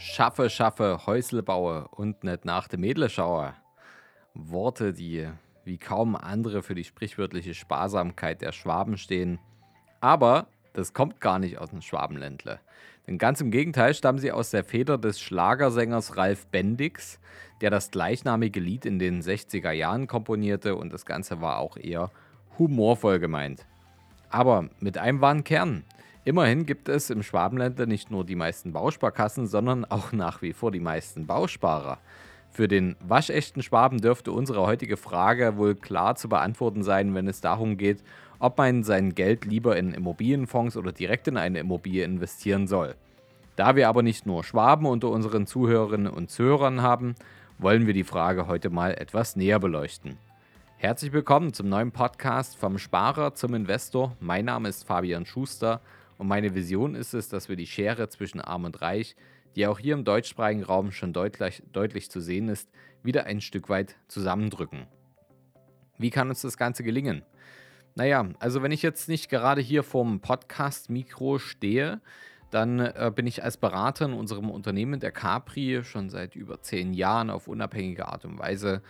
Schaffe, schaffe, Häusle baue und nicht nach dem Mädle schaue. Worte, die wie kaum andere für die sprichwörtliche Sparsamkeit der Schwaben stehen. Aber das kommt gar nicht aus dem Schwabenländle. Denn ganz im Gegenteil stammen sie aus der Feder des Schlagersängers Ralf Bendix, der das gleichnamige Lied in den 60er Jahren komponierte und das Ganze war auch eher humorvoll gemeint. Aber mit einem wahren Kern. Immerhin gibt es im Schwabenländer nicht nur die meisten Bausparkassen, sondern auch nach wie vor die meisten Bausparer. Für den waschechten Schwaben dürfte unsere heutige Frage wohl klar zu beantworten sein, wenn es darum geht, ob man sein Geld lieber in Immobilienfonds oder direkt in eine Immobilie investieren soll. Da wir aber nicht nur Schwaben unter unseren Zuhörerinnen und Zuhörern haben, wollen wir die Frage heute mal etwas näher beleuchten. Herzlich willkommen zum neuen Podcast vom Sparer zum Investor. Mein Name ist Fabian Schuster und meine Vision ist es, dass wir die Schere zwischen Arm und Reich, die auch hier im deutschsprachigen Raum schon deutlich, deutlich zu sehen ist, wieder ein Stück weit zusammendrücken. Wie kann uns das Ganze gelingen? Naja, also wenn ich jetzt nicht gerade hier vorm Podcast-Mikro stehe, dann äh, bin ich als Berater in unserem Unternehmen der Capri schon seit über zehn Jahren auf unabhängige Art und Weise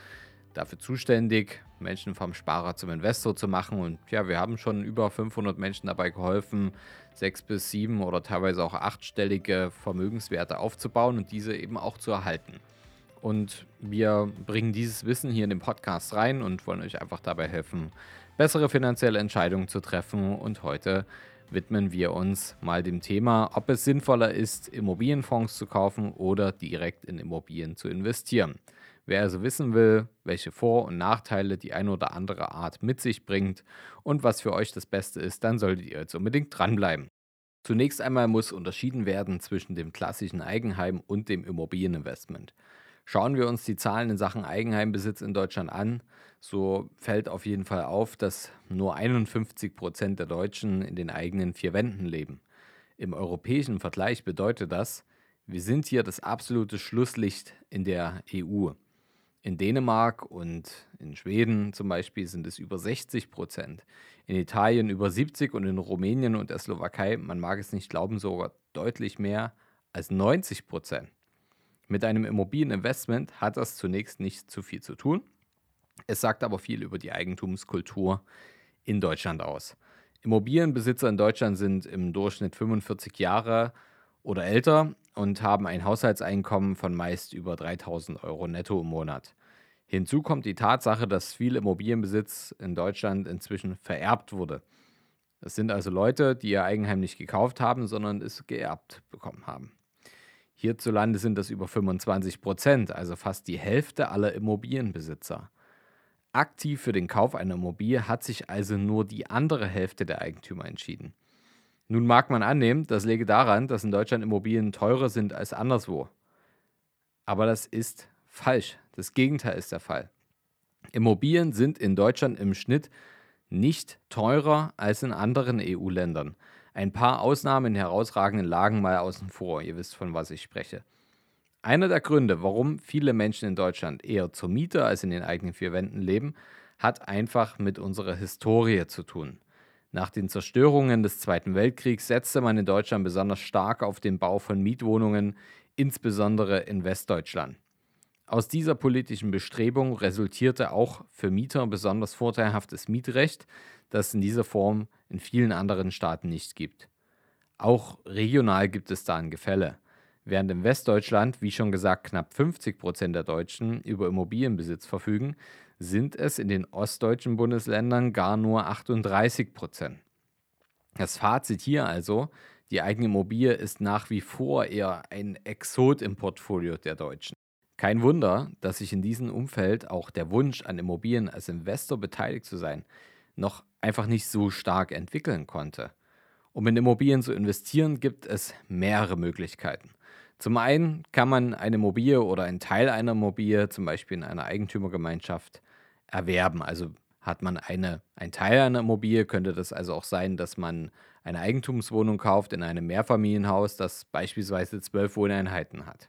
dafür zuständig, Menschen vom Sparer zum Investor zu machen. Und ja, wir haben schon über 500 Menschen dabei geholfen, sechs bis sieben oder teilweise auch achtstellige Vermögenswerte aufzubauen und diese eben auch zu erhalten. Und wir bringen dieses Wissen hier in den Podcast rein und wollen euch einfach dabei helfen, bessere finanzielle Entscheidungen zu treffen. Und heute widmen wir uns mal dem Thema, ob es sinnvoller ist, Immobilienfonds zu kaufen oder direkt in Immobilien zu investieren. Wer also wissen will, welche Vor- und Nachteile die eine oder andere Art mit sich bringt und was für euch das Beste ist, dann solltet ihr jetzt unbedingt dranbleiben. Zunächst einmal muss unterschieden werden zwischen dem klassischen Eigenheim und dem Immobilieninvestment. Schauen wir uns die Zahlen in Sachen Eigenheimbesitz in Deutschland an, so fällt auf jeden Fall auf, dass nur 51 Prozent der Deutschen in den eigenen vier Wänden leben. Im europäischen Vergleich bedeutet das, wir sind hier das absolute Schlusslicht in der EU. In Dänemark und in Schweden zum Beispiel sind es über 60 Prozent. In Italien über 70 und in Rumänien und der Slowakei, man mag es nicht glauben, sogar deutlich mehr als 90 Prozent. Mit einem Immobilieninvestment hat das zunächst nicht zu viel zu tun. Es sagt aber viel über die Eigentumskultur in Deutschland aus. Immobilienbesitzer in Deutschland sind im Durchschnitt 45 Jahre oder älter und haben ein Haushaltseinkommen von meist über 3000 Euro netto im Monat. Hinzu kommt die Tatsache, dass viel Immobilienbesitz in Deutschland inzwischen vererbt wurde. Das sind also Leute, die ihr Eigenheim nicht gekauft haben, sondern es geerbt bekommen haben. Hierzulande sind das über 25 Prozent, also fast die Hälfte aller Immobilienbesitzer. Aktiv für den Kauf einer Immobilie hat sich also nur die andere Hälfte der Eigentümer entschieden. Nun mag man annehmen, das läge daran, dass in Deutschland Immobilien teurer sind als anderswo. Aber das ist falsch. Das Gegenteil ist der Fall. Immobilien sind in Deutschland im Schnitt nicht teurer als in anderen EU-Ländern. Ein paar Ausnahmen in herausragenden Lagen mal außen vor. Ihr wisst, von was ich spreche. Einer der Gründe, warum viele Menschen in Deutschland eher zur Miete als in den eigenen vier Wänden leben, hat einfach mit unserer Historie zu tun. Nach den Zerstörungen des Zweiten Weltkriegs setzte man in Deutschland besonders stark auf den Bau von Mietwohnungen, insbesondere in Westdeutschland. Aus dieser politischen Bestrebung resultierte auch für Mieter besonders vorteilhaftes Mietrecht, das in dieser Form in vielen anderen Staaten nicht gibt. Auch regional gibt es da ein Gefälle. Während in Westdeutschland, wie schon gesagt, knapp 50 Prozent der Deutschen über Immobilienbesitz verfügen, sind es in den ostdeutschen Bundesländern gar nur 38 Prozent. Das Fazit hier also, die eigene Immobilie ist nach wie vor eher ein Exot im Portfolio der Deutschen. Kein Wunder, dass sich in diesem Umfeld auch der Wunsch an Immobilien als Investor beteiligt zu sein, noch einfach nicht so stark entwickeln konnte. Um in Immobilien zu investieren, gibt es mehrere Möglichkeiten. Zum einen kann man eine Immobilie oder einen Teil einer Immobilie, zum Beispiel in einer Eigentümergemeinschaft, erwerben. Also hat man eine, ein Teil einer Immobilie, könnte das also auch sein, dass man eine Eigentumswohnung kauft in einem Mehrfamilienhaus, das beispielsweise zwölf Wohneinheiten hat.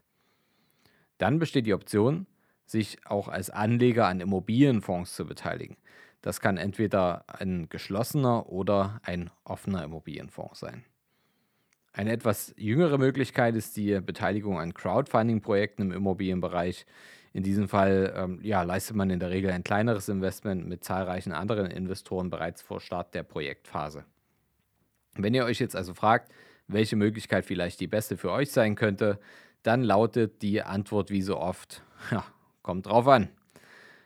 Dann besteht die Option, sich auch als Anleger an Immobilienfonds zu beteiligen. Das kann entweder ein geschlossener oder ein offener Immobilienfonds sein. Eine etwas jüngere Möglichkeit ist die Beteiligung an Crowdfunding-Projekten im Immobilienbereich. In diesem Fall ähm, ja, leistet man in der Regel ein kleineres Investment mit zahlreichen anderen Investoren bereits vor Start der Projektphase. Wenn ihr euch jetzt also fragt, welche Möglichkeit vielleicht die beste für euch sein könnte, dann lautet die Antwort wie so oft, ja, kommt drauf an.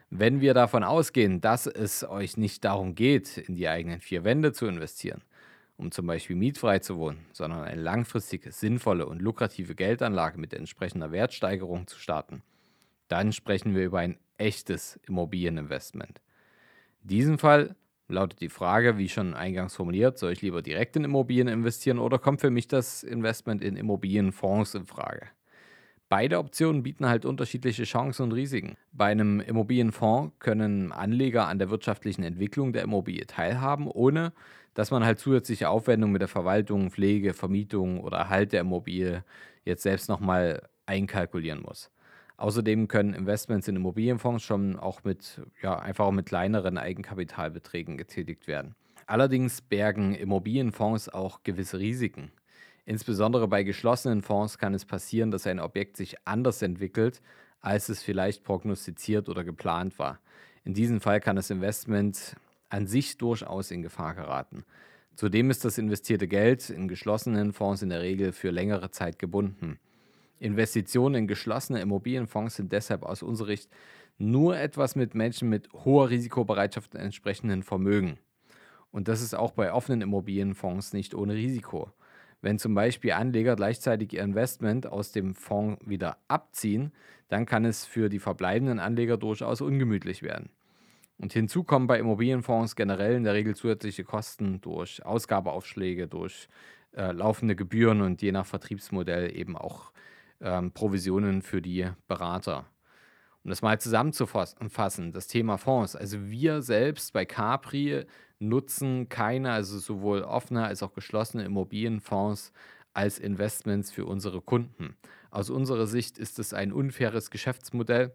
Wenn wir davon ausgehen, dass es euch nicht darum geht, in die eigenen vier Wände zu investieren, um zum Beispiel mietfrei zu wohnen, sondern eine langfristige, sinnvolle und lukrative Geldanlage mit entsprechender Wertsteigerung zu starten, dann sprechen wir über ein echtes Immobilieninvestment. In diesem Fall lautet die Frage, wie schon eingangs formuliert, soll ich lieber direkt in Immobilien investieren oder kommt für mich das Investment in Immobilienfonds in Frage? Beide Optionen bieten halt unterschiedliche Chancen und Risiken. Bei einem Immobilienfonds können Anleger an der wirtschaftlichen Entwicklung der Immobilie teilhaben, ohne dass man halt zusätzliche Aufwendungen mit der Verwaltung, Pflege, Vermietung oder Erhalt der Immobilie jetzt selbst nochmal einkalkulieren muss. Außerdem können Investments in Immobilienfonds schon auch mit, ja, einfach auch mit kleineren Eigenkapitalbeträgen getätigt werden. Allerdings bergen Immobilienfonds auch gewisse Risiken. Insbesondere bei geschlossenen Fonds kann es passieren, dass ein Objekt sich anders entwickelt, als es vielleicht prognostiziert oder geplant war. In diesem Fall kann das Investment an sich durchaus in Gefahr geraten. Zudem ist das investierte Geld in geschlossenen Fonds in der Regel für längere Zeit gebunden. Investitionen in geschlossene Immobilienfonds sind deshalb aus unserer Sicht nur etwas mit Menschen mit hoher Risikobereitschaft und entsprechenden Vermögen. Und das ist auch bei offenen Immobilienfonds nicht ohne Risiko. Wenn zum Beispiel Anleger gleichzeitig ihr Investment aus dem Fonds wieder abziehen, dann kann es für die verbleibenden Anleger durchaus ungemütlich werden. Und hinzu kommen bei Immobilienfonds generell in der Regel zusätzliche Kosten durch Ausgabeaufschläge, durch äh, laufende Gebühren und je nach Vertriebsmodell eben auch ähm, Provisionen für die Berater. Um das mal zusammenzufassen, das Thema Fonds. Also wir selbst bei Capri nutzen keine, also sowohl offene als auch geschlossene Immobilienfonds als Investments für unsere Kunden. Aus unserer Sicht ist es ein unfaires Geschäftsmodell,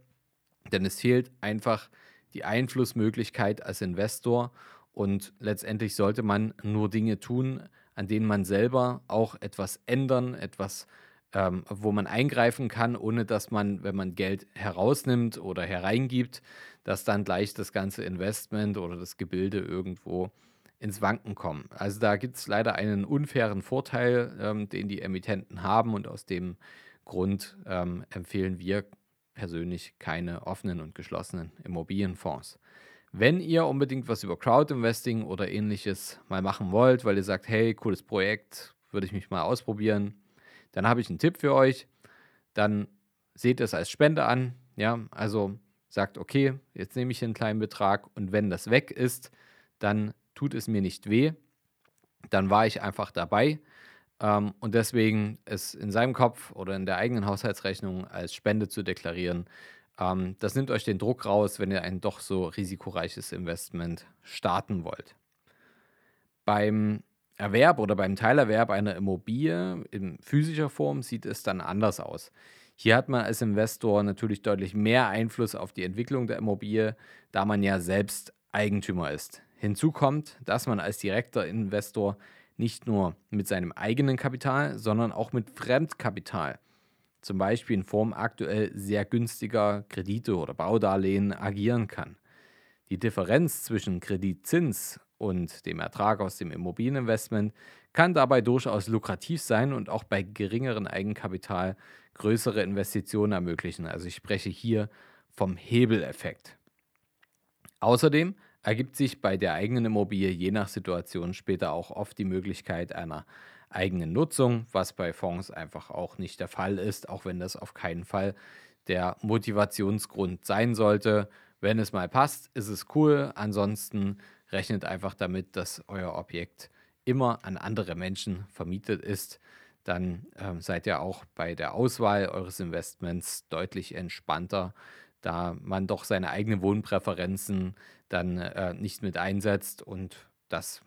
denn es fehlt einfach die Einflussmöglichkeit als Investor und letztendlich sollte man nur Dinge tun, an denen man selber auch etwas ändern, etwas ähm, wo man eingreifen kann, ohne dass man, wenn man Geld herausnimmt oder hereingibt, dass dann gleich das ganze Investment oder das Gebilde irgendwo ins Wanken kommen. Also da gibt es leider einen unfairen Vorteil, ähm, den die Emittenten haben und aus dem Grund ähm, empfehlen wir persönlich keine offenen und geschlossenen Immobilienfonds. Wenn ihr unbedingt was über Crowdinvesting oder ähnliches mal machen wollt, weil ihr sagt, hey, cooles Projekt, würde ich mich mal ausprobieren, dann habe ich einen Tipp für euch. Dann seht es als Spende an. Ja, also sagt, okay, jetzt nehme ich einen kleinen Betrag und wenn das weg ist, dann tut es mir nicht weh. Dann war ich einfach dabei. Ähm, und deswegen es in seinem Kopf oder in der eigenen Haushaltsrechnung als Spende zu deklarieren, ähm, das nimmt euch den Druck raus, wenn ihr ein doch so risikoreiches Investment starten wollt. Beim Erwerb oder beim Teilerwerb einer Immobilie in physischer Form sieht es dann anders aus. Hier hat man als Investor natürlich deutlich mehr Einfluss auf die Entwicklung der Immobilie, da man ja selbst Eigentümer ist. Hinzu kommt, dass man als direkter Investor nicht nur mit seinem eigenen Kapital, sondern auch mit Fremdkapital, zum Beispiel in Form aktuell sehr günstiger Kredite oder Baudarlehen, agieren kann. Die Differenz zwischen Kreditzins und dem Ertrag aus dem Immobilieninvestment kann dabei durchaus lukrativ sein und auch bei geringerem Eigenkapital größere Investitionen ermöglichen. Also ich spreche hier vom Hebeleffekt. Außerdem ergibt sich bei der eigenen Immobilie je nach Situation später auch oft die Möglichkeit einer eigenen Nutzung, was bei Fonds einfach auch nicht der Fall ist, auch wenn das auf keinen Fall der Motivationsgrund sein sollte. Wenn es mal passt, ist es cool. Ansonsten rechnet einfach damit, dass euer Objekt immer an andere Menschen vermietet ist. Dann ähm, seid ihr auch bei der Auswahl eures Investments deutlich entspannter, da man doch seine eigenen Wohnpräferenzen dann äh, nicht mit einsetzt und das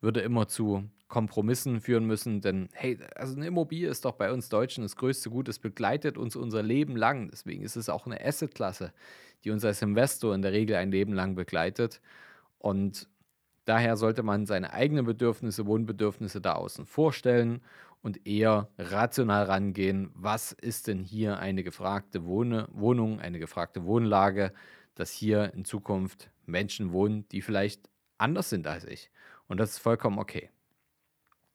würde immer zu Kompromissen führen müssen, denn hey, also eine Immobilie ist doch bei uns Deutschen das größte Gut, es begleitet uns unser Leben lang. Deswegen ist es auch eine Assetklasse, die uns als Investor in der Regel ein Leben lang begleitet. Und daher sollte man seine eigenen Bedürfnisse, Wohnbedürfnisse da außen vorstellen und eher rational rangehen. Was ist denn hier eine gefragte Wohne, Wohnung, eine gefragte Wohnlage, dass hier in Zukunft Menschen wohnen, die vielleicht anders sind als ich. Und das ist vollkommen okay.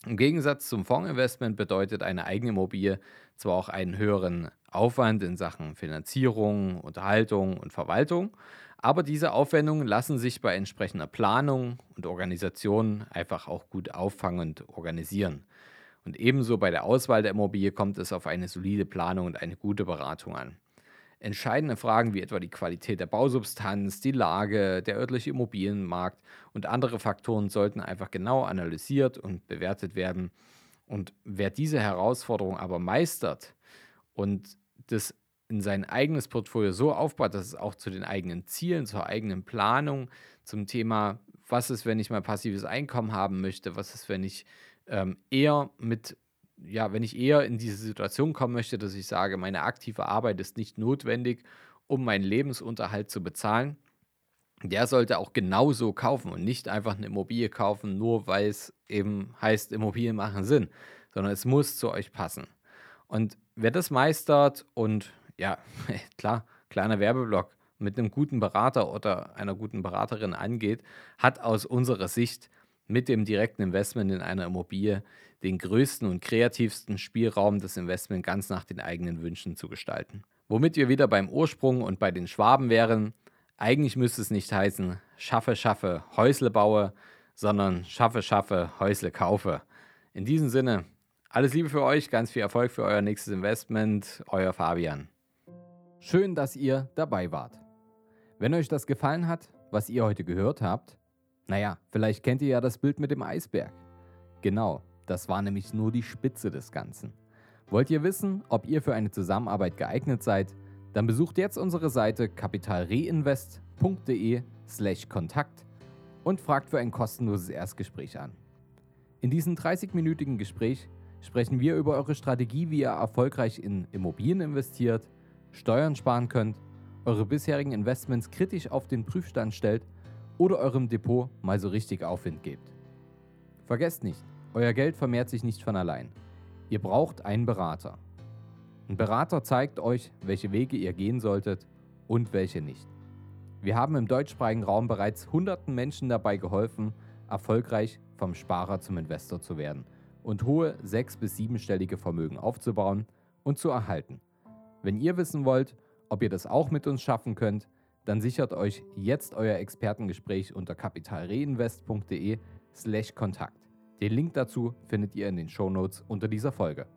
Im Gegensatz zum Fondsinvestment bedeutet eine eigene Immobilie zwar auch einen höheren Aufwand in Sachen Finanzierung, Unterhaltung und Verwaltung, aber diese Aufwendungen lassen sich bei entsprechender Planung und Organisation einfach auch gut auffangen und organisieren. Und ebenso bei der Auswahl der Immobilie kommt es auf eine solide Planung und eine gute Beratung an. Entscheidende Fragen wie etwa die Qualität der Bausubstanz, die Lage, der örtliche Immobilienmarkt und andere Faktoren sollten einfach genau analysiert und bewertet werden. Und wer diese Herausforderung aber meistert und das in sein eigenes Portfolio so aufbaut, dass es auch zu den eigenen Zielen, zur eigenen Planung, zum Thema, was ist, wenn ich mal passives Einkommen haben möchte, was ist, wenn ich ähm, eher mit ja, wenn ich eher in diese Situation kommen möchte, dass ich sage, meine aktive Arbeit ist nicht notwendig, um meinen Lebensunterhalt zu bezahlen, der sollte auch genauso kaufen und nicht einfach eine Immobilie kaufen, nur weil es eben heißt, Immobilien machen Sinn, sondern es muss zu euch passen. Und wer das meistert und ja, klar, kleiner Werbeblock mit einem guten Berater oder einer guten Beraterin angeht, hat aus unserer Sicht mit dem direkten Investment in einer Immobilie den größten und kreativsten Spielraum, das Investment ganz nach den eigenen Wünschen zu gestalten. Womit wir wieder beim Ursprung und bei den Schwaben wären, eigentlich müsste es nicht heißen, schaffe, schaffe, Häusle baue, sondern schaffe, schaffe, Häusle kaufe. In diesem Sinne, alles Liebe für euch, ganz viel Erfolg für euer nächstes Investment, euer Fabian. Schön, dass ihr dabei wart. Wenn euch das gefallen hat, was ihr heute gehört habt, naja, vielleicht kennt ihr ja das Bild mit dem Eisberg. Genau, das war nämlich nur die Spitze des Ganzen. Wollt ihr wissen, ob ihr für eine Zusammenarbeit geeignet seid? Dann besucht jetzt unsere Seite kapitalreinvest.de/slash Kontakt und fragt für ein kostenloses Erstgespräch an. In diesem 30-minütigen Gespräch sprechen wir über eure Strategie, wie ihr erfolgreich in Immobilien investiert, Steuern sparen könnt, eure bisherigen Investments kritisch auf den Prüfstand stellt oder eurem Depot mal so richtig Aufwind gebt. Vergesst nicht, euer Geld vermehrt sich nicht von allein. Ihr braucht einen Berater. Ein Berater zeigt euch, welche Wege ihr gehen solltet und welche nicht. Wir haben im deutschsprachigen Raum bereits hunderten Menschen dabei geholfen, erfolgreich vom Sparer zum Investor zu werden und hohe sechs- bis siebenstellige Vermögen aufzubauen und zu erhalten. Wenn ihr wissen wollt, ob ihr das auch mit uns schaffen könnt, dann sichert euch jetzt euer Expertengespräch unter kapitalreinvest.de/kontakt. Den Link dazu findet ihr in den Shownotes unter dieser Folge.